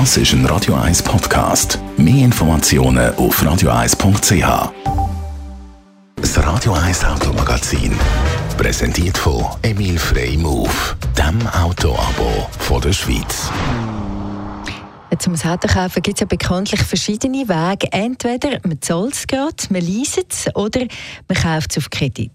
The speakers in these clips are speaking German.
Das ist ein Radio 1 Podcast. Mehr Informationen auf radio1.ch. Das Radio 1 Automagazin. Präsentiert von Emil Frey Move, dem Autoabo von der Schweiz. Zum Auto kaufen gibt es ja bekanntlich verschiedene Wege. Entweder man zahlt es gerade, man leist es oder man kauft es auf Kredit.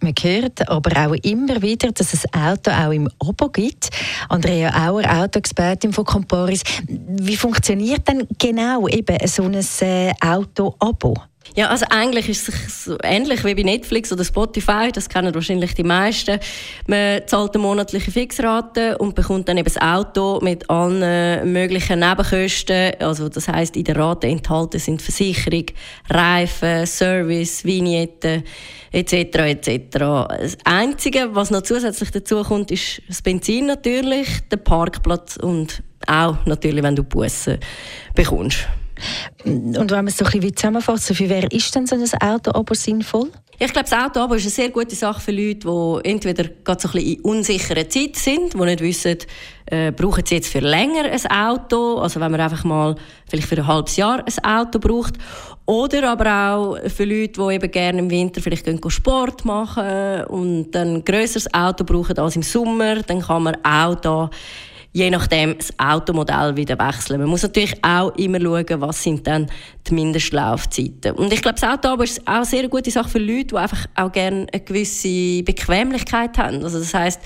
Man hört aber auch immer wieder, dass es Auto auch im Abo gibt. Andrea Auer, Autoexpertin von Comparis. Wie funktioniert denn genau eben so ein äh, Auto-Abo? Ja, also eigentlich ist es so ähnlich wie bei Netflix oder Spotify, das kennen wahrscheinlich die meisten. Man zahlt eine monatliche Fixrate und bekommt dann eben das Auto mit allen möglichen Nebenkosten. Also das heißt, in der Rate enthalten sind Versicherung, Reifen, Service, Vignetten etc. etc. Das Einzige, was noch zusätzlich dazu kommt, ist das Benzin natürlich, der Parkplatz und auch natürlich, wenn du Bussen bekommst. Und wenn man es so ein bisschen zusammenfasst, für wer ist denn so ein Auto aber sinnvoll? Ich glaube, das Auto ist eine sehr gute Sache für Leute, die entweder gerade so ein bisschen in unsicherer Zeit sind, die nicht wissen, äh, brauchen sie jetzt für länger ein Auto, also wenn man einfach mal vielleicht für ein halbes Jahr ein Auto braucht, oder aber auch für Leute, die eben gerne im Winter vielleicht gehen Sport machen und dann ein grösseres Auto brauchen als im Sommer, dann kann man auch da je nachdem das Automodell wieder wechseln. Man muss natürlich auch immer schauen, was sind dann die Mindestlaufzeiten. Und ich glaube, das Auto ist auch eine sehr gute Sache für Leute, die einfach auch gerne eine gewisse Bequemlichkeit haben. Also das heißt,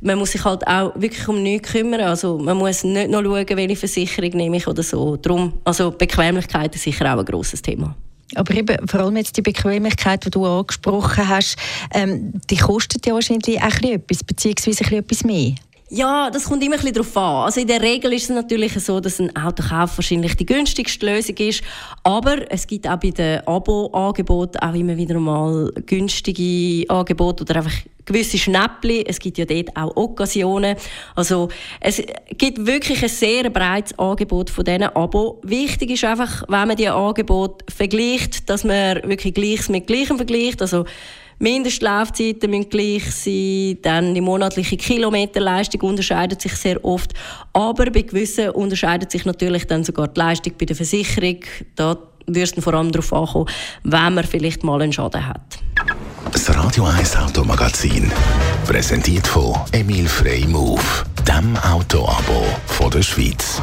man muss sich halt auch wirklich um nichts kümmern. Also man muss nicht noch schauen, welche Versicherung nehme ich oder so. Darum, also Bequemlichkeit ist sicher auch ein grosses Thema. Aber eben, vor allem jetzt die Bequemlichkeit, die du angesprochen hast, ähm, die kostet ja wahrscheinlich auch etwas, beziehungsweise etwas mehr. Ja, das kommt immer ein bisschen darauf an. Also in der Regel ist es natürlich so, dass ein Autokauf wahrscheinlich die günstigste Lösung ist. Aber es gibt auch bei den Abo-Angeboten auch immer wieder mal günstige Angebote oder einfach gewisse Schnäppchen. Es gibt ja dort auch Occasionen. Also es gibt wirklich ein sehr breites Angebot von diesen Abo. Wichtig ist einfach, wenn man die Angebote vergleicht, dass man wirklich Gleiches mit Gleichem vergleicht. Also Mindestlaufzeiten müssen gleich sein, dann die monatliche Kilometerleistung unterscheidet sich sehr oft, aber bei gewissen unterscheidet sich natürlich dann sogar die Leistung bei der Versicherung. Da würde es vor allem darauf ankommen, wenn man vielleicht mal einen Schaden hat. Das Radio 1 Automagazin, präsentiert von Emil Frey Move, dem Autoabo von der Schweiz.